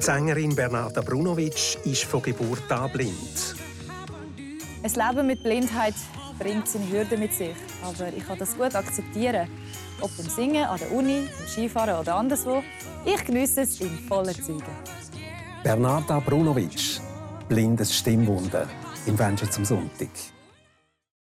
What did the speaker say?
Die Sängerin Bernarda Brunovic ist von Geburt an blind. Ein Leben mit Blindheit bringt seine Hürden mit sich. Aber ich kann das gut akzeptieren. Ob beim Singen, an der Uni, beim Skifahren oder anderswo. Ich genieße es in vollen Zügen. Bernarda Brunovic, blindes Stimmwunder im Wünschen zum Sonntag.